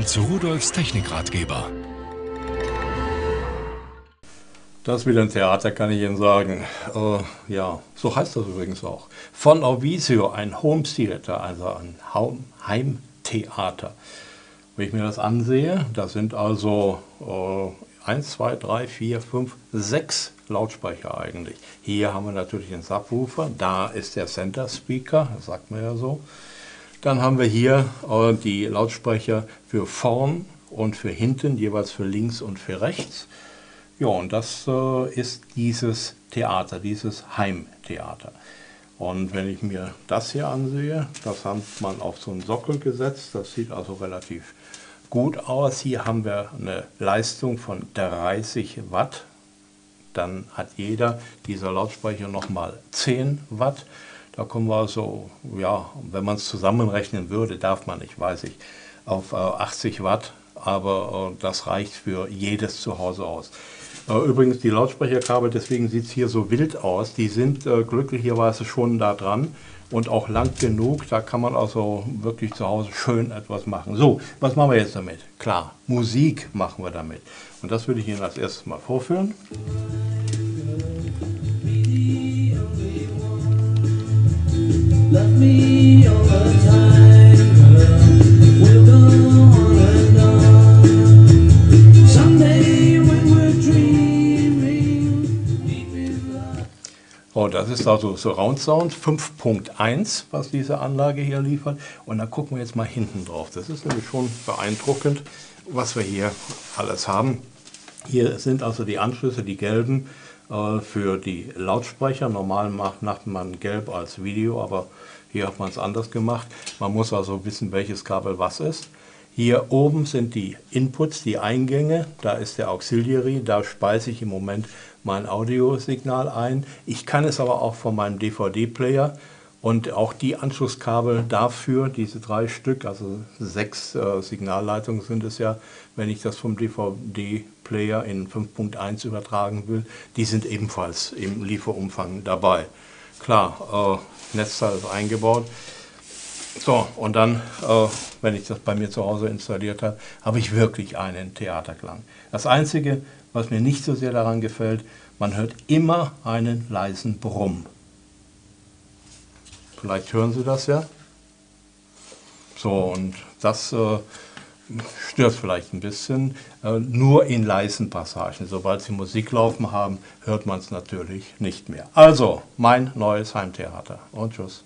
Willkommen zu Rudolfs Technikratgeber. Das wieder ein Theater, kann ich Ihnen sagen. Äh, ja, so heißt das übrigens auch. Von Orvisio, ein Home Theater, also ein Heimtheater. Wenn ich mir das ansehe, das sind also äh, 1, 2, 3, 4, 5, 6 Lautsprecher eigentlich. Hier haben wir natürlich den Subwoofer, da ist der Center Speaker, das sagt man ja so. Dann haben wir hier äh, die Lautsprecher für vorn und für hinten, jeweils für links und für rechts. Ja, und das äh, ist dieses Theater, dieses Heimtheater. Und wenn ich mir das hier ansehe, das hat man auf so einen Sockel gesetzt, das sieht also relativ gut aus. Hier haben wir eine Leistung von 30 Watt. Dann hat jeder dieser Lautsprecher nochmal 10 Watt. Da kommen wir so, ja, wenn man es zusammenrechnen würde, darf man nicht, weiß ich, auf äh, 80 Watt, aber äh, das reicht für jedes zu Hause aus. Äh, übrigens die Lautsprecherkabel, deswegen sieht es hier so wild aus, die sind äh, glücklicherweise schon da dran und auch lang genug, da kann man also wirklich zu Hause schön etwas machen. So, was machen wir jetzt damit? Klar, Musik machen wir damit. Und das würde ich Ihnen als erstes mal vorführen. Oh, das ist also Surround Sound 5.1, was diese Anlage hier liefert. Und dann gucken wir jetzt mal hinten drauf. Das ist nämlich schon beeindruckend, was wir hier alles haben. Hier sind also die Anschlüsse, die gelben, für die Lautsprecher. Normal macht, macht man gelb als Video, aber hier hat man es anders gemacht. Man muss also wissen, welches Kabel was ist. Hier oben sind die Inputs, die Eingänge. Da ist der Auxiliary, da speise ich im Moment mein Audiosignal ein. Ich kann es aber auch von meinem DVD-Player und auch die Anschlusskabel dafür, diese drei Stück, also sechs äh, Signalleitungen sind es ja, wenn ich das vom DVD-Player in 5.1 übertragen will, die sind ebenfalls im Lieferumfang dabei. Klar, äh, Netzteil ist eingebaut. So, und dann, äh, wenn ich das bei mir zu Hause installiert habe, habe ich wirklich einen Theaterklang. Das Einzige, was mir nicht so sehr daran gefällt, man hört immer einen leisen Brumm. Vielleicht hören Sie das ja. So, und das äh, stört vielleicht ein bisschen. Äh, nur in leisen Passagen. Sobald Sie Musik laufen haben, hört man es natürlich nicht mehr. Also, mein neues Heimtheater. Und tschüss.